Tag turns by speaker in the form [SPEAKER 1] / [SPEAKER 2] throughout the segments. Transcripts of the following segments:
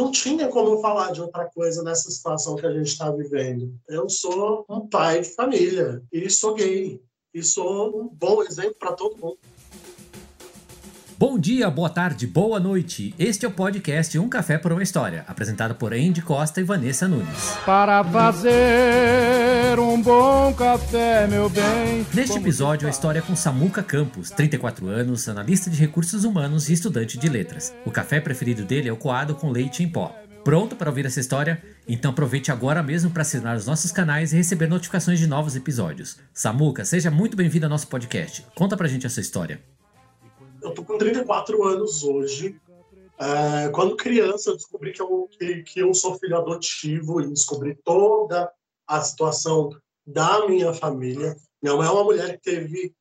[SPEAKER 1] não tinha como falar de outra coisa nessa situação que a gente está vivendo. Eu sou um pai de família e sou gay e sou um bom exemplo para todo mundo.
[SPEAKER 2] Bom dia, boa tarde, boa noite. Este é o podcast Um Café por uma História, apresentado por Andy Costa e Vanessa Nunes.
[SPEAKER 3] Para fazer um bom café, meu bem.
[SPEAKER 2] Neste episódio, a história é com Samuca Campos, 34 anos, analista de recursos humanos e estudante de letras. O café preferido dele é o coado com leite em pó. Pronto para ouvir essa história? Então aproveite agora mesmo para assinar os nossos canais e receber notificações de novos episódios. Samuca, seja muito bem-vindo ao nosso podcast. Conta pra gente a sua história
[SPEAKER 1] eu tô com 34 anos hoje. É, quando criança, eu descobri que eu, que, que eu sou filho adotivo e descobri toda a situação da minha família. Minha mãe é uma mulher que teve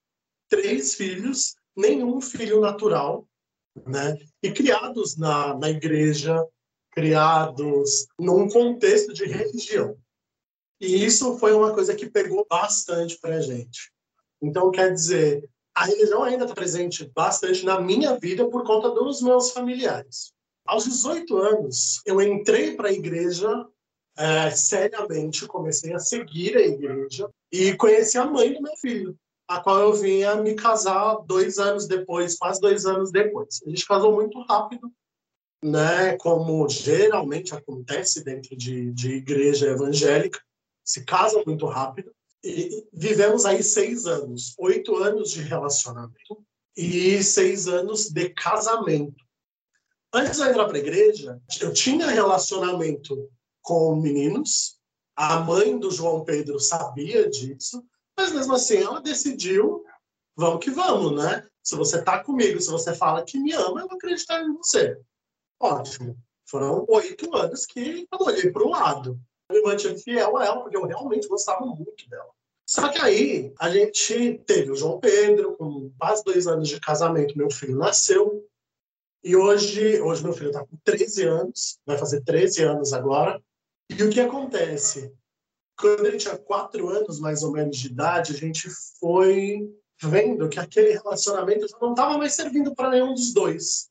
[SPEAKER 1] três filhos, nenhum filho natural, né? E criados na, na igreja, criados num contexto de religião. E isso foi uma coisa que pegou bastante para gente. Então, quer dizer, a religião ainda está presente bastante na minha vida por conta dos meus familiares. Aos 18 anos, eu entrei para a igreja é, seriamente, comecei a seguir a igreja e conheci a mãe do meu filho, a qual eu vinha me casar dois anos depois, quase dois anos depois. A gente casou muito rápido, né? Como geralmente acontece dentro de, de igreja evangélica, se casam muito rápido. E vivemos aí seis anos, oito anos de relacionamento e seis anos de casamento. Antes de entrar para a igreja, eu tinha relacionamento com meninos. A mãe do João Pedro sabia disso, mas mesmo assim ela decidiu, vamos que vamos, né? Se você está comigo, se você fala que me ama, eu vou acreditar em você. Ótimo. Foram oito anos que eu olhei para o lado mantive fiel a ela, porque eu realmente gostava muito dela. Só que aí a gente teve o João Pedro, com quase dois anos de casamento, meu filho nasceu. E hoje, hoje meu filho está com 13 anos, vai fazer 13 anos agora. E o que acontece? Quando ele tinha quatro anos, mais ou menos, de idade, a gente foi vendo que aquele relacionamento já não estava mais servindo para nenhum dos dois.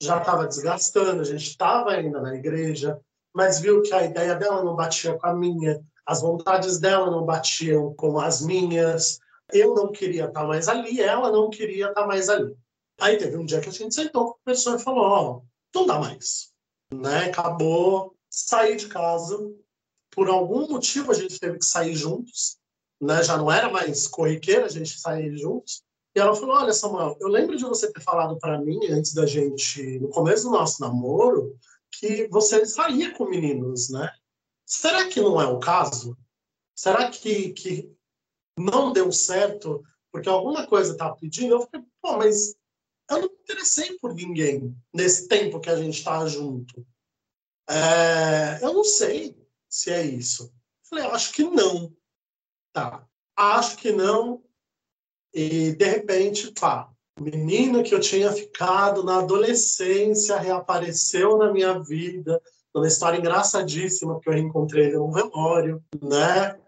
[SPEAKER 1] Já estava desgastando, a gente estava ainda na igreja, mas viu que a ideia dela não batia com a minha, as vontades dela não batiam com as minhas, eu não queria estar mais ali, ela não queria estar mais ali. Aí teve um dia que a gente sentou com a pessoa e falou: Ó, oh, não dá mais. Né? Acabou, saí de casa. Por algum motivo a gente teve que sair juntos, né? já não era mais corriqueira a gente sair juntos. E ela falou: Olha, Samuel, eu lembro de você ter falado para mim antes da gente, no começo do nosso namoro, que você saía com meninos, né? Será que não é o caso? Será que, que não deu certo porque alguma coisa está pedindo? Eu falei, pô, mas eu não me interessei por ninguém nesse tempo que a gente está junto. É, eu não sei se é isso. Eu falei, acho que não. Tá, acho que não. E, de repente, pá, menino que eu tinha ficado na adolescência reapareceu na minha vida, uma história engraçadíssima, porque eu reencontrei ele num velório, né?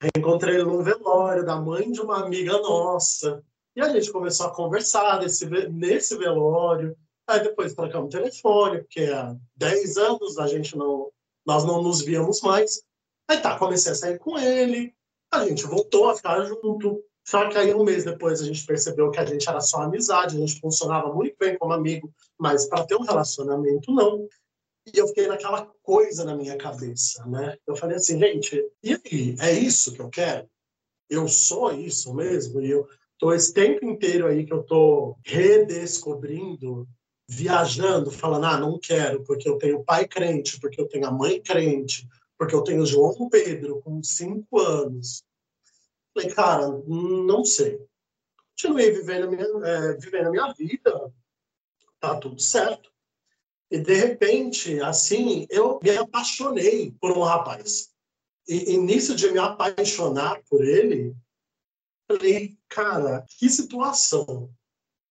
[SPEAKER 1] Reencontrei ele num velório da mãe de uma amiga nossa. E a gente começou a conversar nesse, nesse velório. Aí depois trocamos telefone, porque há 10 anos a gente não, nós não nos víamos mais. Aí tá, comecei a sair com ele, a gente voltou a ficar junto. Só que aí um mês depois a gente percebeu que a gente era só amizade, a gente funcionava muito bem como amigo, mas para ter um relacionamento não. E eu fiquei naquela coisa na minha cabeça, né? Eu falei assim, gente, e aí? É isso que eu quero? Eu sou isso mesmo? E eu tô esse tempo inteiro aí que eu tô redescobrindo, viajando, falando, ah, não quero, porque eu tenho pai crente, porque eu tenho a mãe crente, porque eu tenho João Pedro com cinco anos. Falei, cara, não sei. Continuei vivendo a minha, é, vivendo a minha vida, tá tudo certo. E, de repente, assim, eu me apaixonei por um rapaz. E, e nisso de me apaixonar por ele, falei, cara, que situação.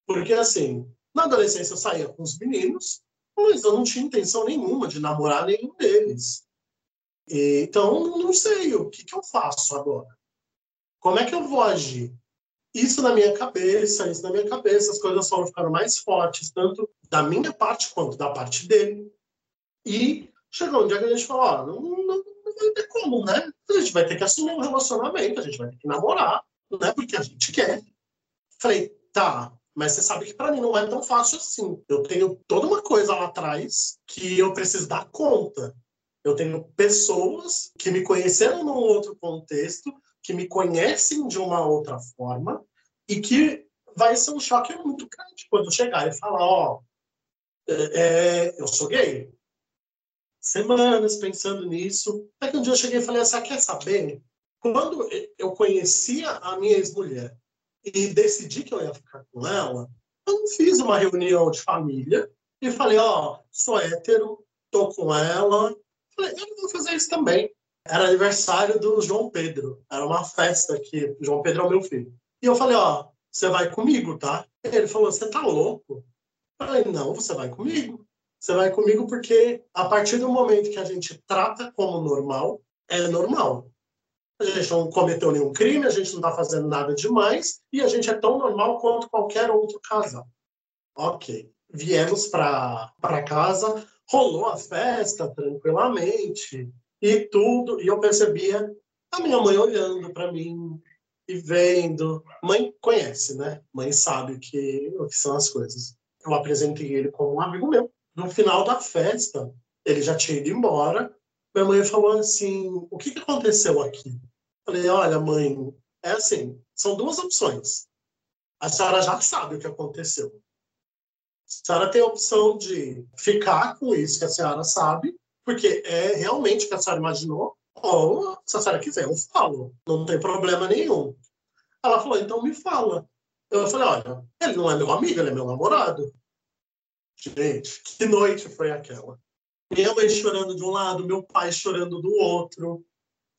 [SPEAKER 1] Porque, assim, na adolescência eu saía com os meninos, mas eu não tinha intenção nenhuma de namorar nenhum deles. E, então, não sei o que, que eu faço agora. Como é que eu vou agir? Isso na minha cabeça, isso na minha cabeça, as coisas foram ficando mais fortes, tanto da minha parte quanto da parte dele. E chegou um dia que a gente falou, ó, não, não, não vai ter como, né? A gente vai ter que assumir um relacionamento, a gente vai ter que namorar, né? Porque a gente quer. Falei, tá, mas você sabe que para mim não é tão fácil assim. Eu tenho toda uma coisa lá atrás que eu preciso dar conta. Eu tenho pessoas que me conheceram num outro contexto, que me conhecem de uma outra forma e que vai ser um choque muito grande quando chegar e falar, ó, é, é, eu sou gay. Semanas pensando nisso. Até que um dia eu cheguei e falei assim, quer saber? Quando eu conhecia a minha ex-mulher e decidi que eu ia ficar com ela, eu não fiz uma reunião de família e falei, ó, sou hétero, tô com ela. Falei, eu não vou fazer isso também. Era aniversário do João Pedro. Era uma festa que João Pedro é o meu filho. E eu falei, ó, você vai comigo, tá? Ele falou, você tá louco? Eu falei, não, você vai comigo. Você vai comigo porque a partir do momento que a gente trata como normal, é normal. A gente não cometeu nenhum crime, a gente não está fazendo nada demais e a gente é tão normal quanto qualquer outro casal. Ok. Viemos para casa, rolou a festa tranquilamente e tudo, e eu percebia a minha mãe olhando para mim, e vendo. Mãe conhece, né? Mãe sabe que, o que são as coisas. Eu apresentei ele como um amigo meu. No final da festa, ele já tinha ido embora. Minha mãe falou assim: O que, que aconteceu aqui? Falei: Olha, mãe, é assim: são duas opções. A senhora já sabe o que aconteceu. A senhora tem a opção de ficar com isso que a senhora sabe, porque é realmente o que a senhora imaginou, ou, se a senhora quiser, eu falo. Não tem problema nenhum. Ela falou, então me fala. Eu falei, olha, ele não é meu amigo, ele é meu namorado. Gente, que noite foi aquela? Minha mãe chorando de um lado, meu pai chorando do outro.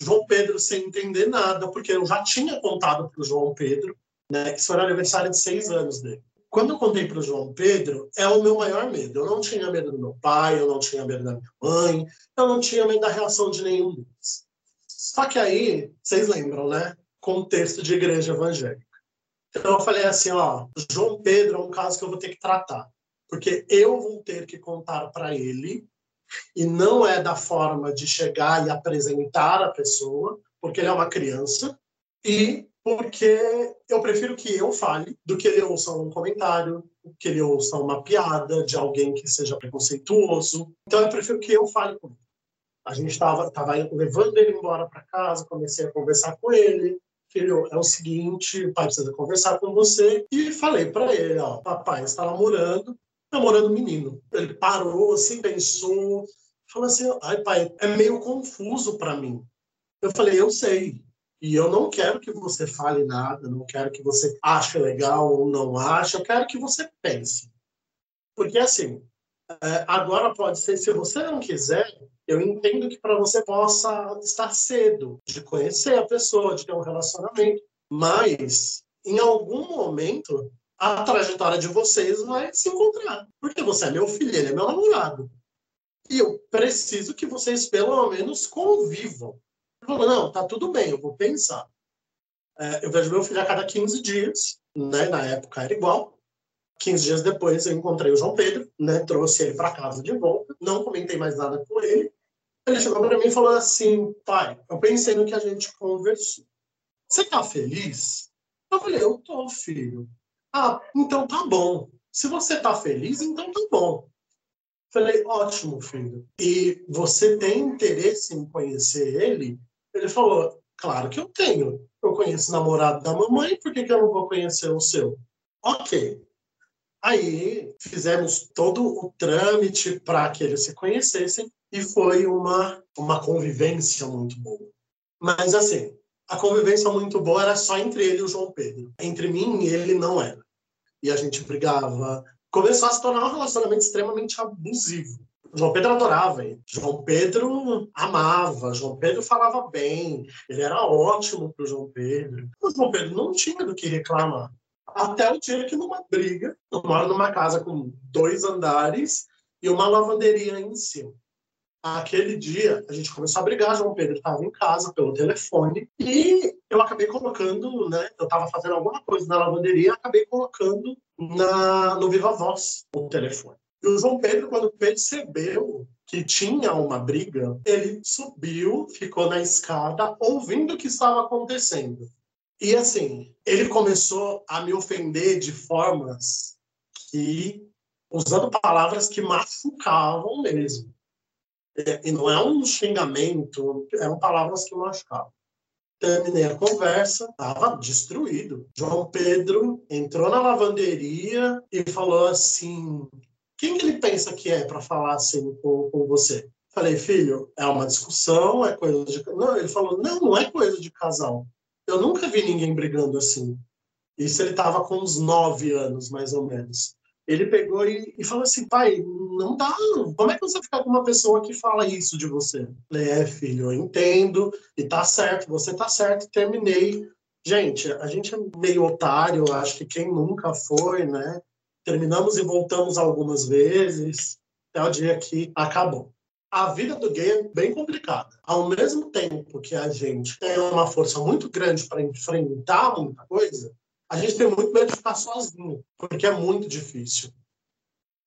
[SPEAKER 1] João Pedro sem entender nada, porque eu já tinha contado para o João Pedro, né, que isso era aniversário de seis anos dele. Quando eu contei para o João Pedro, é o meu maior medo. Eu não tinha medo do meu pai, eu não tinha medo da minha mãe, eu não tinha medo da reação de nenhum deles. Só que aí, vocês lembram, né? Contexto de igreja evangélica. Então eu falei assim, ó, João Pedro é um caso que eu vou ter que tratar, porque eu vou ter que contar para ele e não é da forma de chegar e apresentar a pessoa, porque ele é uma criança, e porque eu prefiro que eu fale do que ele ouça um comentário, que ele ouça uma piada de alguém que seja preconceituoso. Então eu prefiro que eu fale com ele. A gente estava tava levando ele embora para casa, comecei a conversar com ele. Filho, é o seguinte, pai precisa conversar com você. E falei para ele, ó, papai está namorando, namorando menino. Ele parou, assim, pensou, falou assim, ai pai, é meio confuso para mim. Eu falei, eu sei, e eu não quero que você fale nada, não quero que você ache legal ou não ache, eu quero que você pense. Porque, assim, é, agora pode ser, se você não quiser, eu entendo que para você possa estar cedo de conhecer a pessoa, de ter um relacionamento, mas em algum momento a trajetória de vocês vai se encontrar. Porque você é meu filho, ele é meu namorado. E eu preciso que vocês, pelo menos, convivam. Falou, não, tá tudo bem, eu vou pensar. É, eu vejo meu filho a cada 15 dias, né? Na época era igual. 15 dias depois eu encontrei o João Pedro, né? Trouxe ele para casa de volta, não comentei mais nada com ele. Ele chegou para mim e falou assim, pai, eu pensei no que a gente conversou. Você tá feliz? Eu falei, eu tô, filho. Ah, então tá bom. Se você tá feliz, então tá bom. Falei, ótimo, filho. E você tem interesse em conhecer ele? Ele falou: Claro que eu tenho. Eu conheço o namorado da mamãe, por que, que eu não vou conhecer o seu? Ok. Aí fizemos todo o trâmite para que eles se conhecessem e foi uma, uma convivência muito boa. Mas assim, a convivência muito boa era só entre ele e o João Pedro. Entre mim e ele não era. E a gente brigava. Começou a se tornar um relacionamento extremamente abusivo. João Pedro adorava ele. João Pedro amava. João Pedro falava bem. Ele era ótimo para o João Pedro. O João Pedro não tinha do que reclamar. Até o dia que, numa briga, eu moro numa casa com dois andares e uma lavanderia em cima. Aquele dia, a gente começou a brigar. João Pedro estava em casa pelo telefone e eu acabei colocando, né? Eu estava fazendo alguma coisa na lavanderia, acabei colocando na, no Viva Voz o telefone. E o João Pedro, quando percebeu que tinha uma briga, ele subiu, ficou na escada, ouvindo o que estava acontecendo. E assim, ele começou a me ofender de formas que, usando palavras que machucavam mesmo. E não é um xingamento, eram palavras que machucavam. Terminei a conversa, estava destruído. João Pedro entrou na lavanderia e falou assim: quem que ele pensa que é para falar assim com, com você? Falei, filho, é uma discussão, é coisa de. Não, ele falou: não, não é coisa de casal. Eu nunca vi ninguém brigando assim. Isso ele estava com uns nove anos, mais ou menos. Ele pegou e, e, falou assim, pai, não dá. Como é que você fica com uma pessoa que fala isso de você? Falei, é, filho, eu entendo, e tá certo, você tá certo, terminei. Gente, a gente é meio otário, acho que quem nunca foi, né? Terminamos e voltamos algumas vezes, até o dia que acabou a vida do gay é bem complicada. Ao mesmo tempo que a gente tem uma força muito grande para enfrentar muita coisa, a gente tem muito medo de ficar sozinho, porque é muito difícil.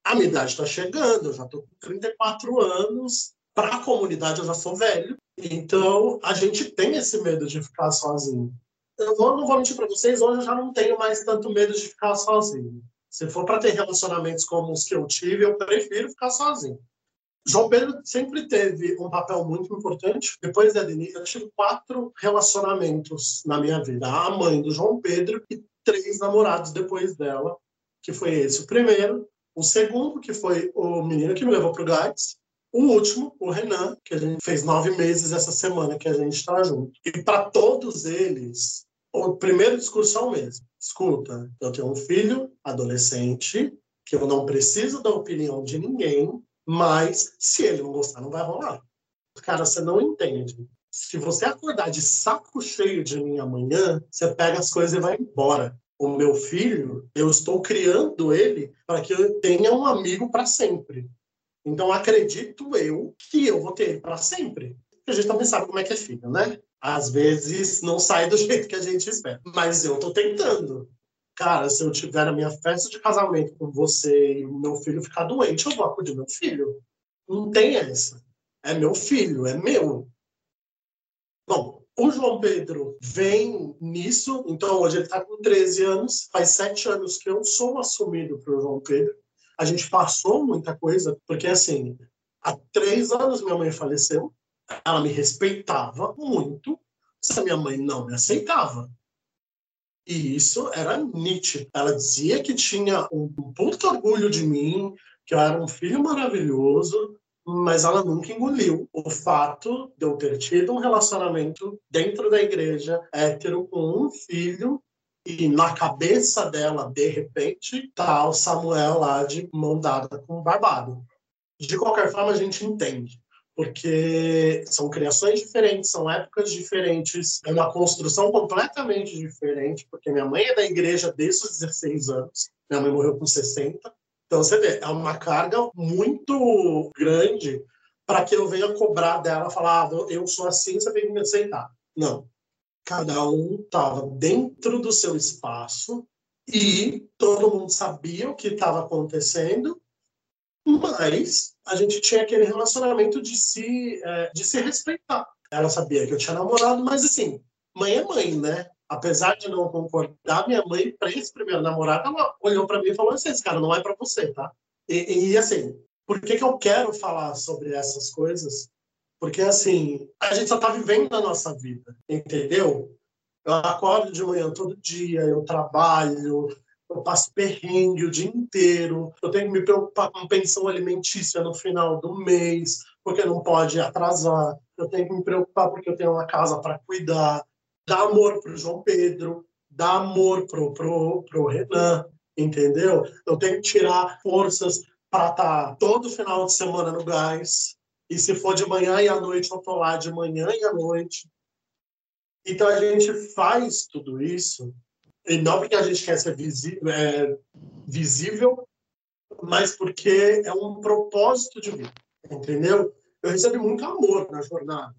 [SPEAKER 1] A minha idade está chegando, eu já estou com 34 anos, para a comunidade eu já sou velho, então a gente tem esse medo de ficar sozinho. Eu não vou mentir para vocês, hoje eu já não tenho mais tanto medo de ficar sozinho. Se for para ter relacionamentos como os que eu tive, eu prefiro ficar sozinho. João Pedro sempre teve um papel muito importante. Depois da Denise, eu tive quatro relacionamentos na minha vida. A mãe do João Pedro e três namorados depois dela, que foi esse o primeiro. O segundo, que foi o menino que me levou para o Gás. O último, o Renan, que a gente fez nove meses essa semana que a gente está junto. E para todos eles, o primeiro discurso é o mesmo. Escuta, eu tenho um filho adolescente que eu não preciso da opinião de ninguém mas se ele não gostar, não vai rolar. Cara, você não entende. Se você acordar de saco cheio de mim amanhã, você pega as coisas e vai embora. O meu filho, eu estou criando ele para que eu tenha um amigo para sempre. Então, acredito eu que eu vou ter para sempre. A gente também sabe como é que é filho, né? Às vezes não sai do jeito que a gente espera. Mas eu estou tentando cara, se eu tiver a minha festa de casamento com você e meu filho ficar doente, eu vou acudir meu filho. Não tem essa. É meu filho, é meu. Bom, o João Pedro vem nisso, então hoje ele está com 13 anos, faz sete anos que eu sou assumido para o João Pedro. A gente passou muita coisa, porque assim, há três anos minha mãe faleceu, ela me respeitava muito, se a minha mãe não me aceitava. E isso era nítido. Ela dizia que tinha um puto orgulho de mim, que eu era um filho maravilhoso, mas ela nunca engoliu o fato de eu ter tido um relacionamento dentro da igreja hétero com um filho e na cabeça dela, de repente, tá o Samuel lá de mão dada com o barbado. De qualquer forma, a gente entende porque são criações diferentes, são épocas diferentes, é uma construção completamente diferente, porque minha mãe é da igreja desde os 16 anos, minha mãe morreu com 60. Então você vê, é uma carga muito grande para que eu venha cobrar dela, falar, ah, eu sou assim, você tem que me aceitar. Não. Cada um estava dentro do seu espaço e todo mundo sabia o que estava acontecendo mas a gente tinha aquele relacionamento de se, é, de se respeitar. Ela sabia que eu tinha namorado, mas assim, mãe é mãe, né? Apesar de não concordar, minha mãe, para esse primeiro namorado, ela olhou para mim e falou assim: esse cara não é para você, tá? E, e, assim, por que, que eu quero falar sobre essas coisas? Porque assim, a gente só tá vivendo a nossa vida, entendeu? Eu acordo de manhã todo dia, eu trabalho, eu passo perrengue o dia inteiro, eu tenho que me preocupar com pensão alimentícia no final do mês, porque não pode atrasar, eu tenho que me preocupar porque eu tenho uma casa para cuidar, dar amor para o João Pedro, dar amor para pro, pro Renan, entendeu? Eu tenho que tirar forças para estar tá todo final de semana no gás, e se for de manhã e à noite, eu estou lá de manhã e à noite. Então a gente faz tudo isso e não porque a gente quer ser visível, é, visível, mas porque é um propósito de vida, entendeu? Eu recebi muito amor na jornada,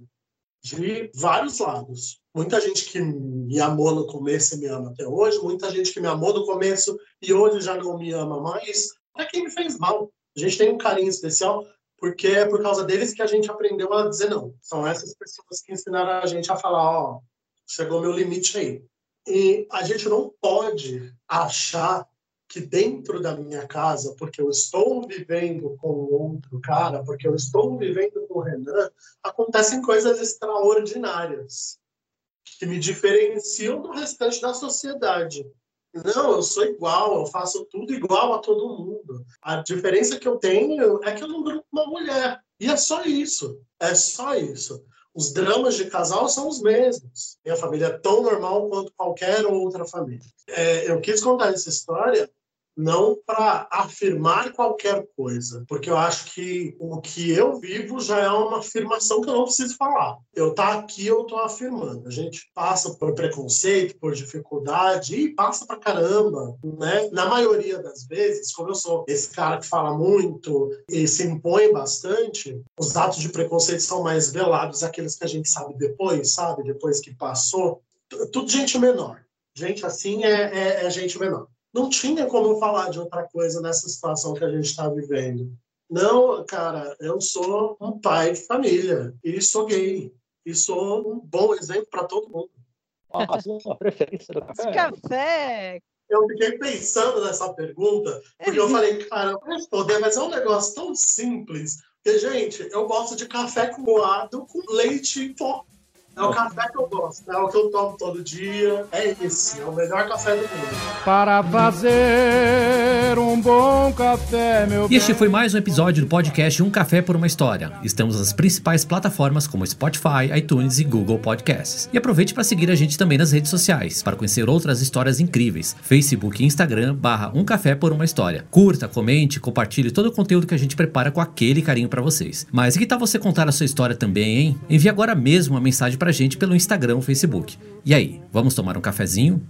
[SPEAKER 1] de vários lados. Muita gente que me amou no começo e me ama até hoje, muita gente que me amou no começo e hoje já não me ama mais, para quem me fez mal. A gente tem um carinho especial porque é por causa deles que a gente aprendeu a dizer não. São essas pessoas que ensinaram a gente a falar, ó, chegou meu limite aí. E a gente não pode achar que dentro da minha casa, porque eu estou vivendo com outro cara, porque eu estou vivendo com o Renan, acontecem coisas extraordinárias que me diferenciam do restante da sociedade. Não, eu sou igual, eu faço tudo igual a todo mundo. A diferença que eu tenho é que eu não com uma mulher. E é só isso. É só isso. Os dramas de casal são os mesmos. Minha família é tão normal quanto qualquer outra família. É, eu quis contar essa história não para afirmar qualquer coisa, porque eu acho que o que eu vivo já é uma afirmação que eu não preciso falar. Eu tá aqui, eu tô afirmando. A gente passa por preconceito, por dificuldade e passa pra caramba, né? Na maioria das vezes, como eu sou esse cara que fala muito e se impõe bastante, os atos de preconceito são mais velados, aqueles que a gente sabe depois, sabe? Depois que passou. Tudo gente menor. Gente assim é, é, é gente menor não tinha como falar de outra coisa nessa situação que a gente está vivendo. Não, cara, eu sou um pai de família e sou gay e sou um bom exemplo para todo mundo.
[SPEAKER 4] a sua preferência do café?
[SPEAKER 5] Café!
[SPEAKER 1] Eu fiquei pensando nessa pergunta, porque eu falei, cara, responder, mas é um negócio tão simples. Porque, gente, eu gosto de café coado com leite em pó. É o café que eu gosto, é o que eu tomo todo dia. É esse, é o melhor café do mundo.
[SPEAKER 3] Para fazer um bom café, meu
[SPEAKER 2] E este foi mais um episódio do podcast Um Café por uma História. Estamos nas principais plataformas como Spotify, iTunes e Google Podcasts. E aproveite para seguir a gente também nas redes sociais, para conhecer outras histórias incríveis. Facebook e Instagram, barra Um Café por uma História. Curta, comente, compartilhe todo o conteúdo que a gente prepara com aquele carinho para vocês. Mas e que tal você contar a sua história também, hein? Envie agora mesmo uma mensagem para pra gente pelo Instagram Facebook. E aí, vamos tomar um cafezinho?